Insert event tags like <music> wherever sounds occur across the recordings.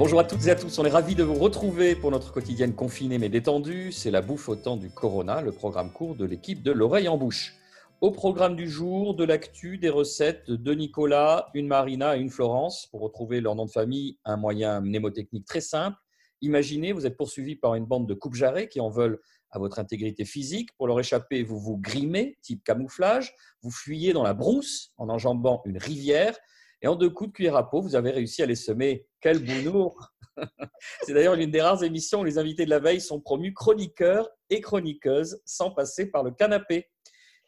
Bonjour à toutes et à tous, on est ravis de vous retrouver pour notre quotidienne confinée mais détendue. C'est la bouffe au temps du Corona, le programme court de l'équipe de l'oreille en bouche. Au programme du jour, de l'actu, des recettes de Nicolas, une Marina et une Florence. Pour retrouver leur nom de famille, un moyen mnémotechnique très simple. Imaginez, vous êtes poursuivi par une bande de coupe-jarrets qui en veulent à votre intégrité physique. Pour leur échapper, vous vous grimez, type camouflage. Vous fuyez dans la brousse en enjambant une rivière. Et en deux coups de cuillère à peau, vous avez réussi à les semer. Quel bounour <laughs> C'est d'ailleurs l'une des rares émissions où les invités de la veille sont promus chroniqueurs et chroniqueuses sans passer par le canapé.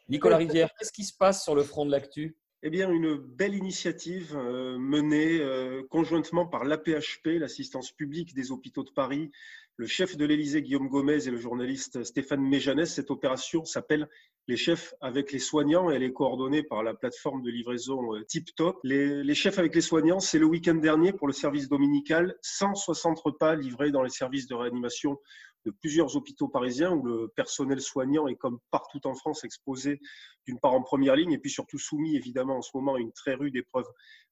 Nicolas Rivière, qu'est-ce qui se passe sur le front de l'actu? Eh bien, une belle initiative euh, menée euh, conjointement par l'APHP, l'assistance publique des hôpitaux de Paris, le chef de l'Élysée Guillaume Gomez et le journaliste Stéphane Méjanès. Cette opération s'appelle Les chefs avec les soignants elle est coordonnée par la plateforme de livraison euh, TipTop. Les, les chefs avec les soignants, c'est le week-end dernier pour le service dominical, 160 repas livrés dans les services de réanimation de plusieurs hôpitaux parisiens où le personnel soignant est comme partout en France exposé d'une part en première ligne et puis surtout soumis évidemment en ce moment à une très rude épreuve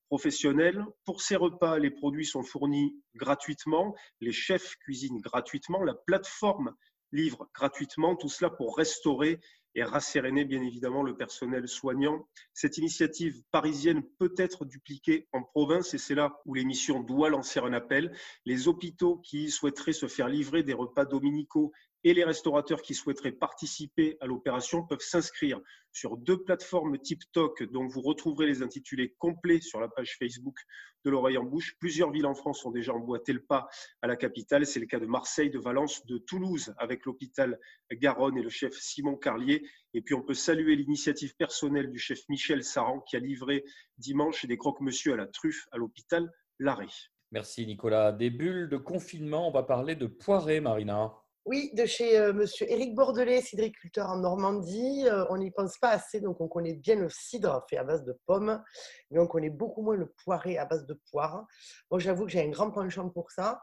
professionnelle. Pour ces repas, les produits sont fournis gratuitement, les chefs cuisinent gratuitement, la plateforme livre gratuitement, tout cela pour restaurer et rasséréner bien évidemment le personnel soignant. Cette initiative parisienne peut être dupliquée en province et c'est là où l'émission doit lancer un appel. Les hôpitaux qui souhaiteraient se faire livrer des repas dominicaux et les restaurateurs qui souhaiteraient participer à l'opération peuvent s'inscrire sur deux plateformes TikTok dont vous retrouverez les intitulés complets sur la page Facebook de l'oreille en bouche. Plusieurs villes en France ont déjà emboîté le pas à la capitale. C'est le cas de Marseille, de Valence, de Toulouse avec l'hôpital Garonne et le chef Simon Carlier. Et puis on peut saluer l'initiative personnelle du chef Michel Saran qui a livré dimanche des croque-monsieur à la truffe à l'hôpital Larrey. Merci Nicolas. Des bulles de confinement, on va parler de poirée, Marina. Oui, de chez. Euh, Monsieur Éric Bordelais, cidriculteur en Normandie. Euh, on n'y pense pas assez, donc on connaît bien le cidre fait à base de pommes, mais on connaît beaucoup moins le poiré à base de poire. Moi, j'avoue que j'ai un grand penchant pour ça.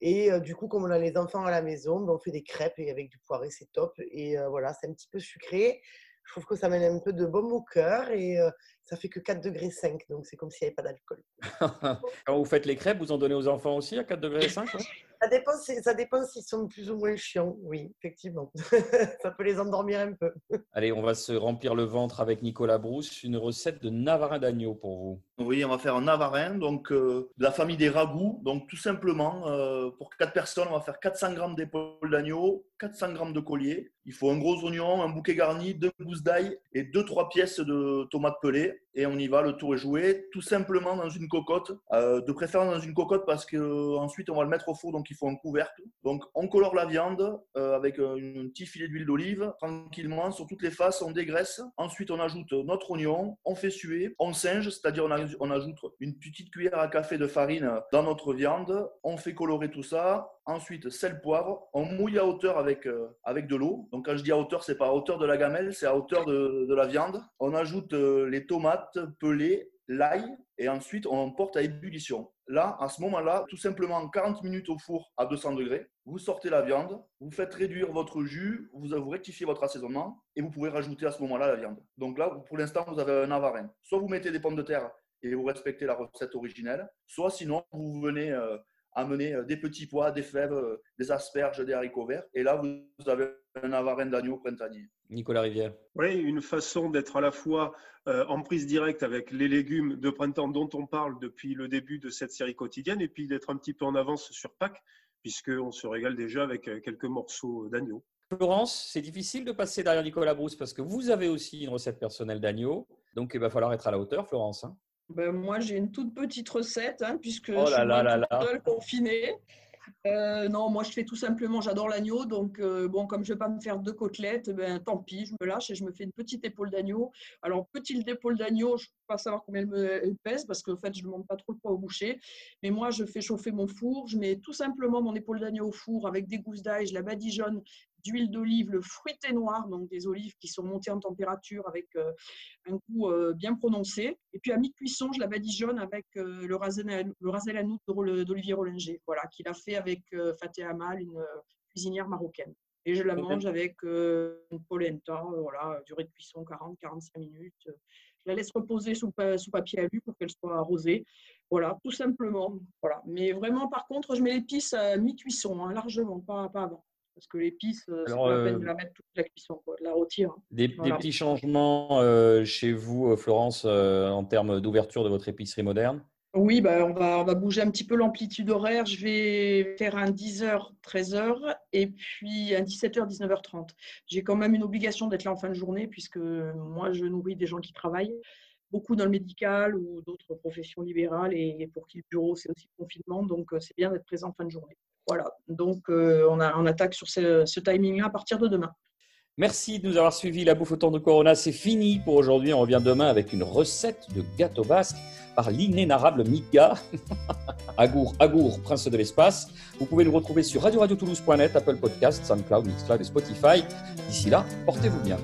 Et euh, du coup, comme on a les enfants à la maison, ben, on fait des crêpes et avec du poiré, c'est top. Et voilà, c'est un petit peu sucré. Je trouve que ça mène un peu de baume au cœur et ça fait que 4 degrés 5. Donc, c'est comme s'il n'y avait pas d'alcool. <laughs> Quand vous faites les crêpes, vous en donnez aux enfants aussi à 4 degrés 5 ça dépend, ça dépend s'ils sont plus ou moins chiants, oui, effectivement. <laughs> ça peut les endormir un peu. Allez, on va se remplir le ventre avec Nicolas Brousse. Une recette de navarin d'agneau pour vous. Oui, on va faire un navarin, donc euh, de la famille des ragoûts. Donc tout simplement, euh, pour 4 personnes, on va faire 400 grammes d'épaule d'agneau, 400 grammes de collier. Il faut un gros oignon, un bouquet garni, deux gousses d'ail et deux trois pièces de tomates pelées et on y va, le tour est joué, tout simplement dans une cocotte, euh, de préférence dans une cocotte parce qu'ensuite on va le mettre au four, donc il faut un couvercle. Donc on colore la viande euh, avec un petit filet d'huile d'olive, tranquillement, sur toutes les faces, on dégraisse. Ensuite on ajoute notre oignon, on fait suer, on singe, c'est-à-dire on, ajoute une petite cuillère à café de farine dans notre viande, on fait colorer tout ça, Ensuite, sel, poivre. On mouille à hauteur avec, euh, avec de l'eau. Donc, quand je dis à hauteur, c'est pas à hauteur de la gamelle, c'est à hauteur de, la viande. On ajoute euh, les tomates pelées, l'ail, et ensuite on porte à ébullition. Là, à ce moment-là, tout simplement 40 minutes au four à 200 degrés. Vous sortez la viande, vous faites réduire votre jus, vous, vous rectifiez votre assaisonnement et vous pouvez rajouter à ce moment-là la viande. Donc là, pour l'instant, vous avez un avarin. Soit vous mettez des pommes de terre et vous respectez la recette originelle, soit sinon vous venez euh, amener euh, des petits pois, des fèves, euh, des asperges, des haricots verts. Et là, vous avez un avarin d'agneau printanier. Nicolas Rivière. Oui, une façon d'être à la fois euh, en prise directe avec les légumes de printemps dont on parle depuis le début de cette série quotidienne et puis d'être un petit peu en avance sur Pâques, puisqu'on se régale déjà avec quelques morceaux d'agneau. Florence, c'est difficile de passer derrière Nicolas Brousse parce que vous avez aussi une recette personnelle d'agneau. Donc, il va falloir être à la hauteur, Florence. Hein. Ben, moi, j'ai une toute petite recette, hein, puisque oh je suis là confinée. Euh, non, moi je fais tout simplement, j'adore l'agneau, donc euh, bon, comme je ne vais pas me faire deux côtelettes, ben tant pis, je me lâche et je me fais une petite épaule d'agneau. Alors petite épaule d'agneau, je ne peux pas savoir combien elle, pèse parce qu'en fait je ne monte pas trop le poids au boucher. Mais moi je fais chauffer mon four, je mets tout simplement mon épaule d'agneau au four avec des gousses d'ail, je la badigeonne d'huile d'olive, le fruité noir, donc des olives qui sont montées en température avec euh, un goût bien prononcé. Et puis à mi-cuisson, je la badigeonne avec le razel, le d'Olivier Rollinger, voilà, qu'il a fait avec euh, Fateh Amal, une euh, cuisinière marocaine. Et je la mange avec euh, une polenta, voilà, durée de cuisson 40-45 minutes. Je la laisse reposer sous, sous papier alu pour qu'elle soit arrosée. Voilà, tout simplement. Voilà. Mais vraiment, par contre, je mets l'épice à mi-cuisson, hein, largement, pas, pas avant. Parce que l'épice, euh, c'est pas la peine de la mettre toute la cuisson, quoi, de la rôtir. Hein. Des, des, petits changements chez vous, Florence, en termes d'ouverture de votre épicerie moderne? Oui, bah, on, va, on va bouger un petit peu l'amplitude horaire. Je vais faire un 10h, 13h et puis un 17h, 19h30. J'ai quand même une obligation d'être là en fin de journée puisque moi, je nourris des gens qui travaillent, beaucoup dans le médical ou d'autres professions libérales et pour qui le bureau, c'est aussi le confinement. Donc, euh, c'est bien d'être présent en fin de journée. Voilà, donc euh, on, attaque sur ce, timing-là à partir de demain. Merci de nous avoir suivis. La bouffe au temps de Corona, c'est fini pour aujourd'hui. On revient demain avec une recette de gâteau basque par l'inénarrable Mika. <laughs> Agour, Agour, prince de l'espace. Vous pouvez le retrouver sur radio-radio-toulouse.net, Apple Podcast, SoundCloud, Mixcloud et Spotify. D'ici là, portez-vous bien.